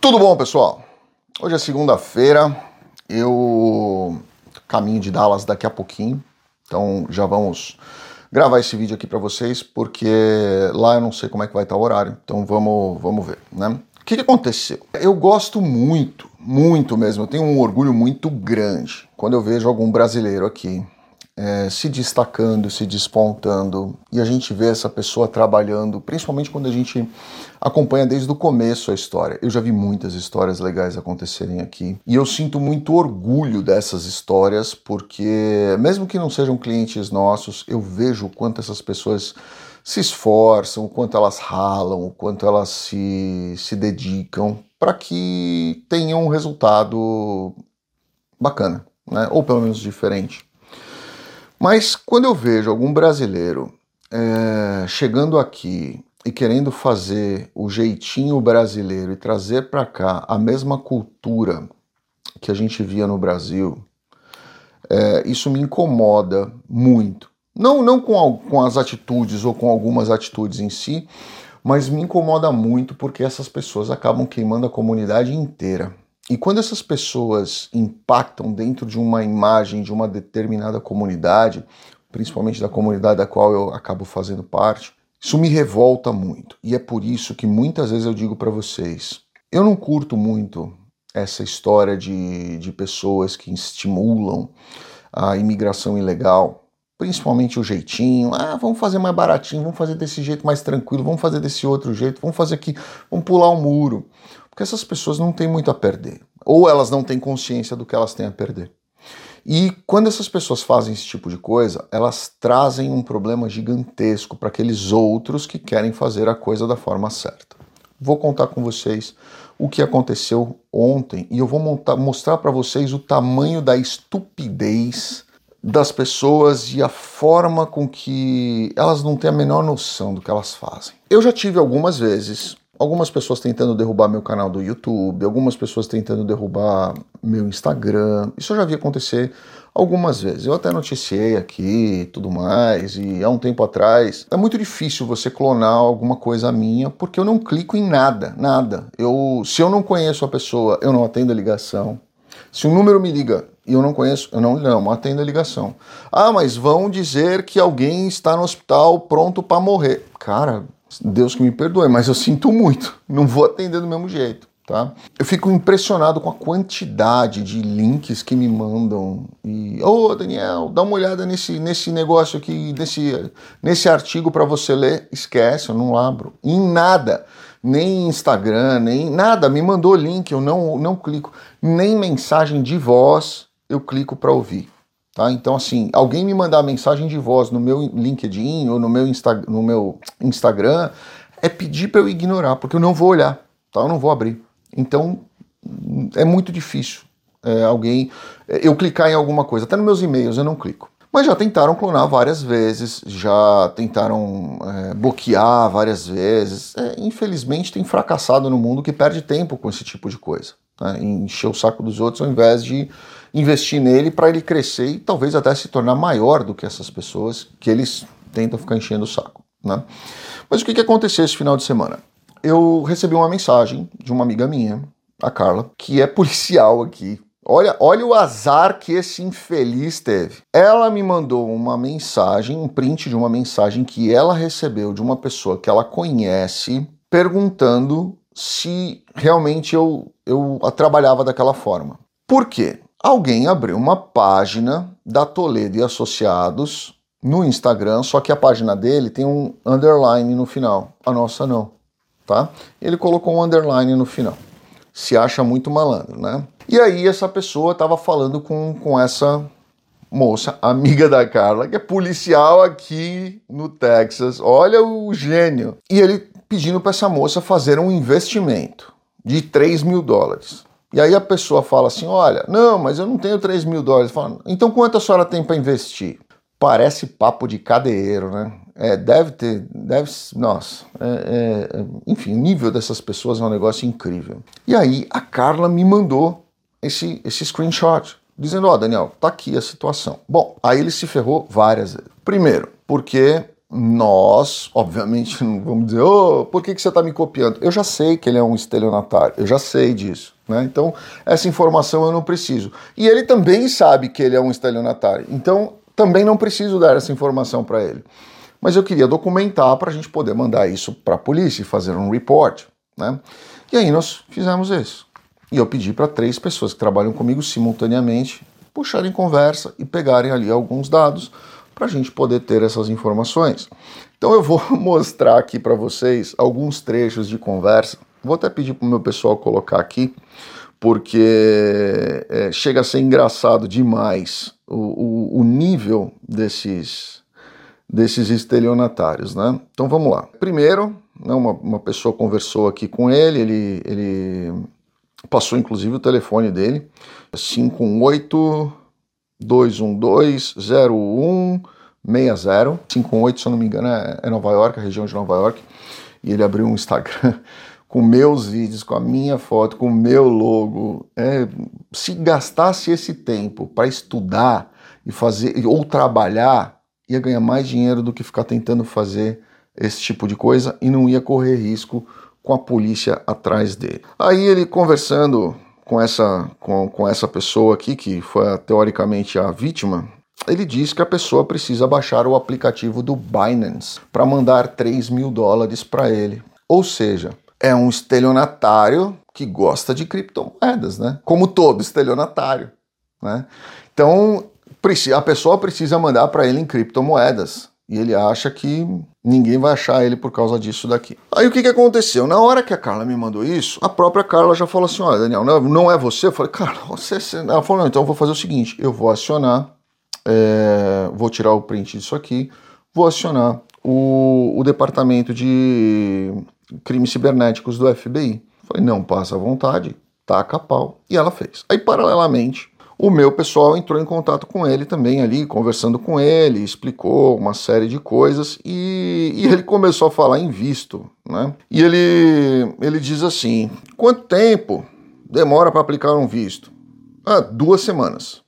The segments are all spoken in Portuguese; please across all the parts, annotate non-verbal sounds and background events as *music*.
Tudo bom, pessoal? Hoje é segunda-feira, eu caminho de Dallas daqui a pouquinho, então já vamos gravar esse vídeo aqui para vocês, porque lá eu não sei como é que vai estar o horário, então vamos, vamos ver, né? O que, que aconteceu? Eu gosto muito, muito mesmo, eu tenho um orgulho muito grande quando eu vejo algum brasileiro aqui é, se destacando, se despontando, e a gente vê essa pessoa trabalhando, principalmente quando a gente acompanha desde o começo a história. Eu já vi muitas histórias legais acontecerem aqui, e eu sinto muito orgulho dessas histórias, porque mesmo que não sejam clientes nossos, eu vejo o quanto essas pessoas se esforçam, o quanto elas ralam, o quanto elas se, se dedicam para que tenham um resultado bacana, né? ou pelo menos diferente. Mas quando eu vejo algum brasileiro é, chegando aqui e querendo fazer o jeitinho brasileiro e trazer para cá a mesma cultura que a gente via no Brasil, é, isso me incomoda muito. Não, não com, com as atitudes ou com algumas atitudes em si, mas me incomoda muito porque essas pessoas acabam queimando a comunidade inteira. E quando essas pessoas impactam dentro de uma imagem de uma determinada comunidade, principalmente da comunidade da qual eu acabo fazendo parte, isso me revolta muito. E é por isso que muitas vezes eu digo para vocês: eu não curto muito essa história de, de pessoas que estimulam a imigração ilegal, principalmente o jeitinho. Ah, vamos fazer mais baratinho, vamos fazer desse jeito mais tranquilo, vamos fazer desse outro jeito, vamos fazer aqui, vamos pular um muro. Porque essas pessoas não têm muito a perder. Ou elas não têm consciência do que elas têm a perder. E quando essas pessoas fazem esse tipo de coisa, elas trazem um problema gigantesco para aqueles outros que querem fazer a coisa da forma certa. Vou contar com vocês o que aconteceu ontem e eu vou montar, mostrar para vocês o tamanho da estupidez das pessoas e a forma com que elas não têm a menor noção do que elas fazem. Eu já tive algumas vezes algumas pessoas tentando derrubar meu canal do YouTube, algumas pessoas tentando derrubar meu Instagram. Isso eu já vi acontecer algumas vezes. Eu até noticiei aqui tudo mais, e há um tempo atrás. É muito difícil você clonar alguma coisa minha, porque eu não clico em nada, nada. Eu, se eu não conheço a pessoa, eu não atendo a ligação. Se um número me liga e eu não conheço, eu não, não atendo a ligação. Ah, mas vão dizer que alguém está no hospital pronto para morrer. Cara, Deus que me perdoe, mas eu sinto muito. Não vou atender do mesmo jeito. Tá? Eu fico impressionado com a quantidade de links que me mandam. E, ô oh, Daniel, dá uma olhada nesse, nesse negócio aqui, nesse, nesse artigo para você ler. Esquece, eu não abro. Em nada. Nem Instagram, nem nada. Me mandou link, eu não, não clico. Nem mensagem de voz eu clico para ouvir. Tá? Então, assim, alguém me mandar mensagem de voz no meu LinkedIn ou no meu, Insta no meu Instagram é pedir para eu ignorar, porque eu não vou olhar, tá? eu não vou abrir. Então, é muito difícil é, alguém é, eu clicar em alguma coisa. Até nos meus e-mails eu não clico. Mas já tentaram clonar várias vezes, já tentaram é, bloquear várias vezes. É, infelizmente, tem fracassado no mundo que perde tempo com esse tipo de coisa. Né? Encher o saco dos outros ao invés de investir nele para ele crescer e talvez até se tornar maior do que essas pessoas que eles tentam ficar enchendo o saco. Né? Mas o que, que aconteceu esse final de semana? Eu recebi uma mensagem de uma amiga minha, a Carla, que é policial aqui. Olha, olha o azar que esse infeliz teve. Ela me mandou uma mensagem, um print de uma mensagem que ela recebeu de uma pessoa que ela conhece, perguntando se realmente eu, eu trabalhava daquela forma. Por quê? Alguém abriu uma página da Toledo e Associados no Instagram, só que a página dele tem um underline no final. A nossa não, tá? Ele colocou um underline no final. Se acha muito malandro, né? E aí essa pessoa estava falando com, com essa moça, amiga da Carla, que é policial aqui no Texas. Olha o gênio. E ele pedindo para essa moça fazer um investimento de 3 mil dólares. E aí a pessoa fala assim: olha, não, mas eu não tenho 3 mil dólares. Fala, então quanto a senhora tem para investir? Parece papo de cadeiro, né? É, deve ter, deve, nossa, é, é, enfim, o nível dessas pessoas é um negócio incrível. E aí a Carla me mandou esse, esse screenshot, dizendo: Ó, oh, Daniel, tá aqui a situação. Bom, aí ele se ferrou várias vezes. Primeiro, porque nós, obviamente, não vamos dizer, oh, por que, que você está me copiando? Eu já sei que ele é um estelionatário, eu já sei disso. Né? Então, essa informação eu não preciso. E ele também sabe que ele é um estelionatário. Então, também não preciso dar essa informação para ele. Mas eu queria documentar para a gente poder mandar isso para a polícia e fazer um report. Né? E aí nós fizemos isso. E eu pedi para três pessoas que trabalham comigo simultaneamente puxarem conversa e pegarem ali alguns dados para a gente poder ter essas informações. Então eu vou *laughs* mostrar aqui para vocês alguns trechos de conversa. Vou até pedir para o meu pessoal colocar aqui, porque é, chega a ser engraçado demais o, o, o nível desses, desses estelionatários, né? Então vamos lá. Primeiro, né, uma, uma pessoa conversou aqui com ele, ele, ele passou inclusive o telefone dele, 58 212 0160 58, se eu não me engano, é, é Nova York, a região de Nova York. E ele abriu um Instagram *laughs* com meus vídeos, com a minha foto, com o meu logo. É, se gastasse esse tempo para estudar e fazer ou trabalhar, ia ganhar mais dinheiro do que ficar tentando fazer esse tipo de coisa e não ia correr risco com a polícia atrás dele. Aí ele conversando com essa, com, com essa pessoa aqui, que foi teoricamente a vítima, ele diz que a pessoa precisa baixar o aplicativo do Binance para mandar 3 mil dólares para ele. Ou seja, é um estelionatário que gosta de criptomoedas, né? Como todo estelionatário, né? Então, a pessoa precisa mandar para ele em criptomoedas. E ele acha que ninguém vai achar ele por causa disso daqui. Aí o que, que aconteceu? Na hora que a Carla me mandou isso, a própria Carla já falou assim: olha, Daniel, não, não é você? Eu falei, Carla, você. Ela falou: não, então eu vou fazer o seguinte: eu vou acionar, é, vou tirar o print disso aqui, vou acionar o, o departamento de crimes cibernéticos do FBI. Eu falei, não, passa à vontade, taca a pau. E ela fez. Aí, paralelamente, o meu pessoal entrou em contato com ele também ali, conversando com ele, explicou uma série de coisas e, e ele começou a falar em visto, né? E ele, ele diz assim: quanto tempo demora para aplicar um visto? Ah, duas semanas.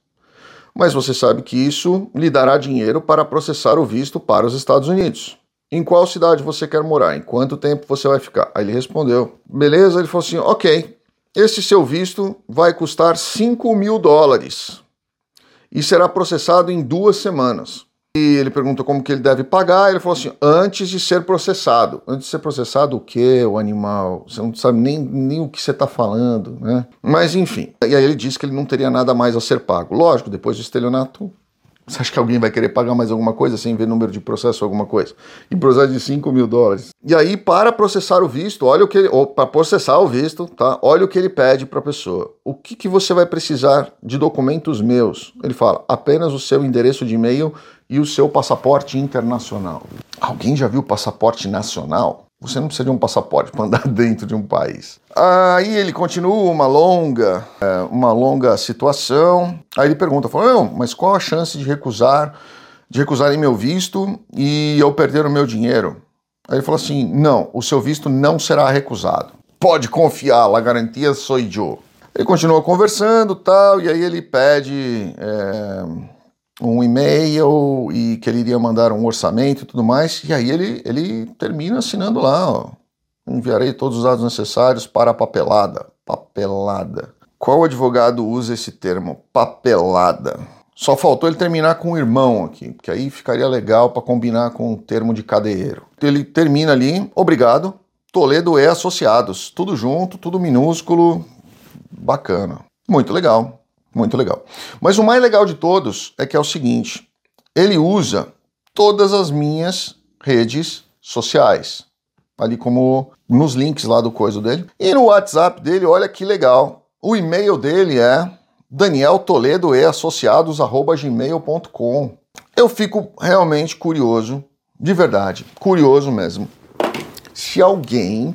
Mas você sabe que isso lhe dará dinheiro para processar o visto para os Estados Unidos. Em qual cidade você quer morar? Em quanto tempo você vai ficar? Aí ele respondeu: beleza. Ele falou assim: ok, este seu visto vai custar 5 mil dólares e será processado em duas semanas. E ele pergunta como que ele deve pagar. Ele falou assim: antes de ser processado. Antes de ser processado, o que, o animal? Você não sabe nem, nem o que você está falando, né? Mas enfim. E aí ele disse que ele não teria nada mais a ser pago. Lógico, depois do estelionato, você acha que alguém vai querer pagar mais alguma coisa sem ver número de processo alguma coisa? E processo de 5 mil dólares. E aí, para processar o visto, olha o que ele. Ou para processar o visto, tá? Olha o que ele pede para a pessoa. O que, que você vai precisar de documentos meus? Ele fala: apenas o seu endereço de e-mail e o seu passaporte internacional. Alguém já viu passaporte nacional? Você não precisa de um passaporte para andar *laughs* dentro de um país. Aí ele continua uma longa, é, uma longa situação. Aí ele pergunta, fala, não, mas qual a chance de recusar, de recusarem meu visto e eu perder o meu dinheiro? Aí ele falou assim, não, o seu visto não será recusado. Pode confiar, a garantia sou eu. Ele continua conversando, tal, e aí ele pede é, um e-mail e que ele iria mandar um orçamento e tudo mais. E aí ele, ele termina assinando lá, ó. Enviarei todos os dados necessários para a papelada. Papelada. Qual advogado usa esse termo? Papelada. Só faltou ele terminar com o irmão aqui, que aí ficaria legal para combinar com o termo de cadeiro. Ele termina ali, obrigado, Toledo e Associados. Tudo junto, tudo minúsculo, bacana. Muito legal. Muito legal. Mas o mais legal de todos é que é o seguinte: ele usa todas as minhas redes sociais, ali como nos links lá do coisa dele. E no WhatsApp dele, olha que legal. O e-mail dele é Daniel Toledo e associados@gmail.com. Eu fico realmente curioso, de verdade, curioso mesmo, se alguém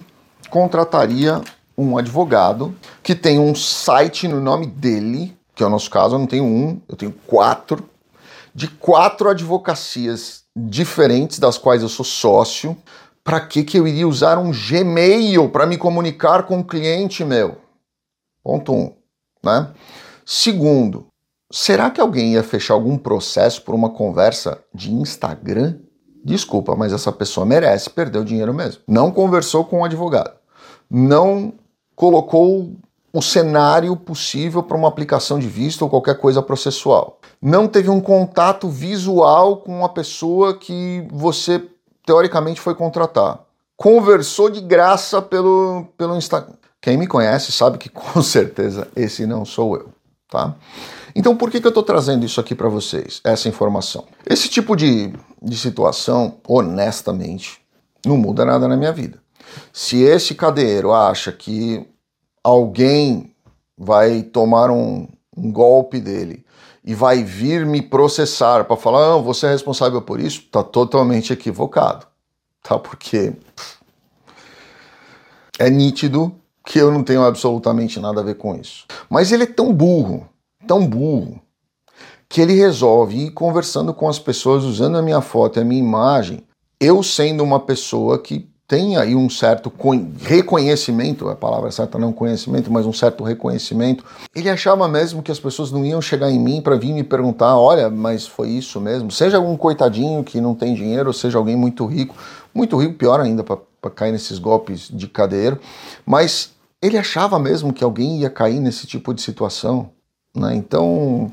contrataria um advogado que tem um site no nome dele que é o nosso caso, eu não tenho um, eu tenho quatro, de quatro advocacias diferentes das quais eu sou sócio. Para que, que eu iria usar um Gmail para me comunicar com um cliente meu? Ponto um, né? Segundo, será que alguém ia fechar algum processo por uma conversa de Instagram? Desculpa, mas essa pessoa merece perder o dinheiro mesmo. Não conversou com o advogado. Não colocou o cenário possível para uma aplicação de visto ou qualquer coisa processual. Não teve um contato visual com a pessoa que você teoricamente foi contratar. Conversou de graça pelo, pelo Instagram. Quem me conhece sabe que *laughs* com certeza esse não sou eu, tá? Então por que, que eu estou trazendo isso aqui para vocês, essa informação? Esse tipo de, de situação, honestamente, não muda nada na minha vida. Se esse cadeiro acha que alguém vai tomar um, um golpe dele e vai vir me processar para falar, ah, você é responsável por isso, está totalmente equivocado, tá? Porque é nítido que eu não tenho absolutamente nada a ver com isso. Mas ele é tão burro, tão burro, que ele resolve ir conversando com as pessoas usando a minha foto e a minha imagem, eu sendo uma pessoa que tem aí um certo reconhecimento, a palavra certa não conhecimento, mas um certo reconhecimento. Ele achava mesmo que as pessoas não iam chegar em mim para vir me perguntar, olha, mas foi isso mesmo? Seja algum coitadinho que não tem dinheiro, ou seja alguém muito rico, muito rico, pior ainda, para cair nesses golpes de cadeiro, mas ele achava mesmo que alguém ia cair nesse tipo de situação. Né? Então,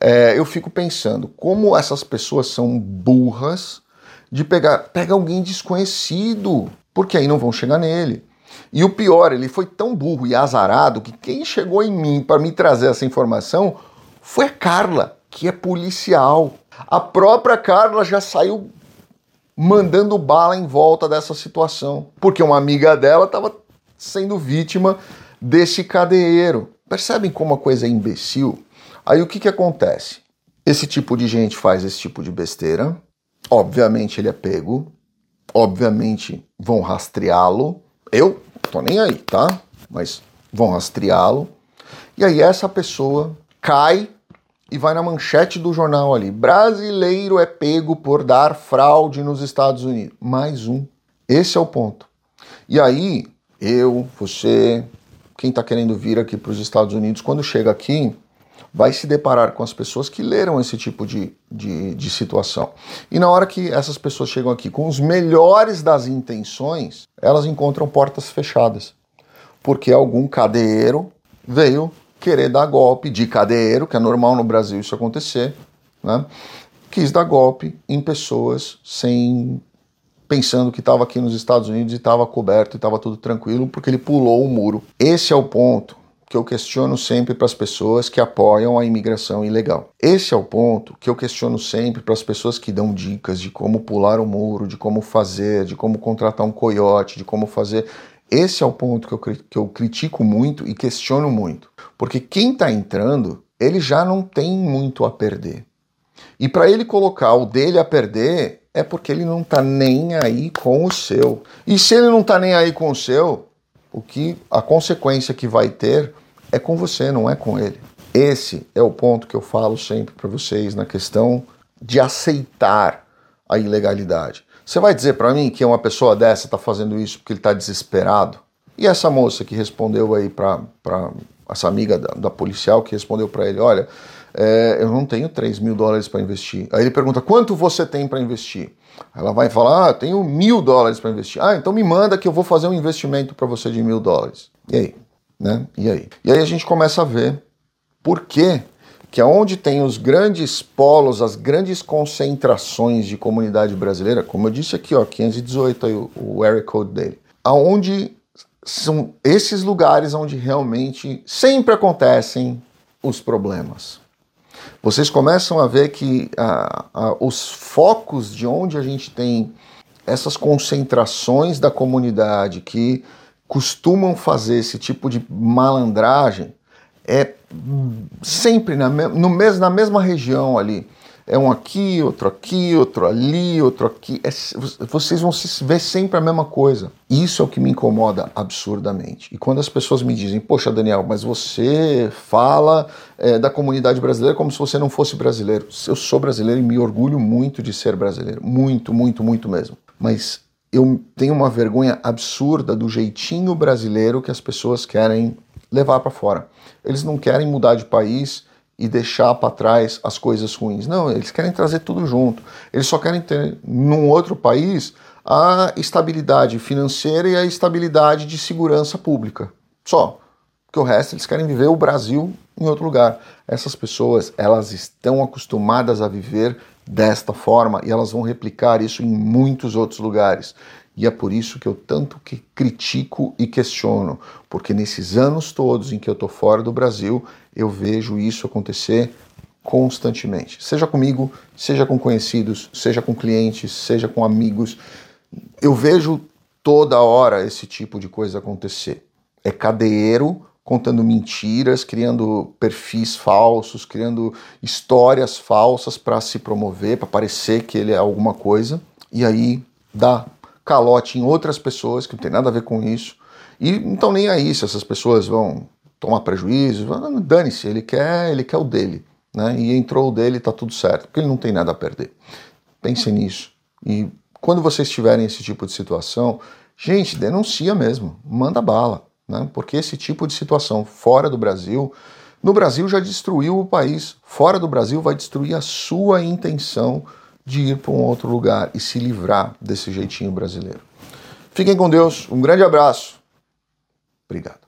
é, eu fico pensando como essas pessoas são burras de pegar pega alguém desconhecido, porque aí não vão chegar nele. E o pior, ele foi tão burro e azarado que quem chegou em mim para me trazer essa informação foi a Carla, que é policial. A própria Carla já saiu mandando bala em volta dessa situação, porque uma amiga dela estava sendo vítima desse cadeiro. Percebem como a coisa é imbecil? Aí o que, que acontece? Esse tipo de gente faz esse tipo de besteira, obviamente ele é pego, obviamente vão rastreá-lo. Eu tô nem aí, tá? Mas vão rastreá-lo. E aí essa pessoa cai e vai na manchete do jornal ali. Brasileiro é pego por dar fraude nos Estados Unidos. Mais um. Esse é o ponto. E aí eu, você, quem está querendo vir aqui para os Estados Unidos, quando chega aqui, vai se deparar com as pessoas que leram esse tipo de, de, de, situação. E na hora que essas pessoas chegam aqui com os melhores das intenções, elas encontram portas fechadas. Porque algum cadeiro veio querer dar golpe de cadeiro, que é normal no Brasil isso acontecer, né? quis dar golpe em pessoas sem pensando que estava aqui nos Estados Unidos e estava coberto e estava tudo tranquilo, porque ele pulou o muro. Esse é o ponto que eu questiono sempre para as pessoas que apoiam a imigração ilegal. Esse é o ponto que eu questiono sempre para as pessoas que dão dicas de como pular o muro, de como fazer, de como contratar um coiote, de como fazer. Esse é o ponto que eu, que eu critico muito e questiono muito. Porque quem está entrando, ele já não tem muito a perder. E para ele colocar o dele a perder, é porque ele não está nem aí com o seu. E se ele não está nem aí com o seu, o que a consequência que vai ter é com você, não é com ele. Esse é o ponto que eu falo sempre para vocês na questão de aceitar a ilegalidade. Você vai dizer para mim que uma pessoa dessa está fazendo isso porque ele está desesperado? E essa moça que respondeu aí para essa amiga da, da policial que respondeu para ele, olha, é, eu não tenho 3 mil dólares para investir. Aí ele pergunta, quanto você tem para investir? Ela vai falar, ah, tenho mil dólares para investir. Ah, então me manda que eu vou fazer um investimento para você de mil dólares. E aí? Né? E aí? E aí a gente começa a ver por que que aonde tem os grandes polos, as grandes concentrações de comunidade brasileira, como eu disse aqui, ó, 518 aí o, o area code dele, aonde são esses lugares onde realmente sempre acontecem os problemas vocês começam a ver que os focos de onde a gente tem essas concentrações da comunidade que costumam fazer esse tipo de malandragem é sempre na, no mes, na mesma região ali. É um aqui, outro aqui, outro ali, outro aqui. É, vocês vão ver sempre a mesma coisa. Isso é o que me incomoda absurdamente. E quando as pessoas me dizem, poxa, Daniel, mas você fala é, da comunidade brasileira como se você não fosse brasileiro. Eu sou brasileiro e me orgulho muito de ser brasileiro. Muito, muito, muito mesmo. Mas eu tenho uma vergonha absurda do jeitinho brasileiro que as pessoas querem levar para fora. Eles não querem mudar de país e deixar para trás as coisas ruins. Não, eles querem trazer tudo junto. Eles só querem ter num outro país a estabilidade financeira e a estabilidade de segurança pública. Só. Porque o resto eles querem viver o Brasil em outro lugar. Essas pessoas, elas estão acostumadas a viver desta forma e elas vão replicar isso em muitos outros lugares. E é por isso que eu tanto que critico e questiono, porque nesses anos todos em que eu estou fora do Brasil, eu vejo isso acontecer constantemente. Seja comigo, seja com conhecidos, seja com clientes, seja com amigos. Eu vejo toda hora esse tipo de coisa acontecer. É cadeiro contando mentiras, criando perfis falsos, criando histórias falsas para se promover, para parecer que ele é alguma coisa, e aí dá calote em outras pessoas que não tem nada a ver com isso. E não estão nem aí se essas pessoas vão tomar prejuízo, dane-se, ele quer, ele quer o dele, né? E entrou o dele, tá tudo certo, porque ele não tem nada a perder. Pense nisso. E quando vocês tiverem esse tipo de situação, gente, denuncia mesmo, manda bala né? porque esse tipo de situação fora do Brasil, no Brasil já destruiu o país, fora do Brasil vai destruir a sua intenção de ir para um outro lugar e se livrar desse jeitinho brasileiro. Fiquem com Deus, um grande abraço. Obrigado.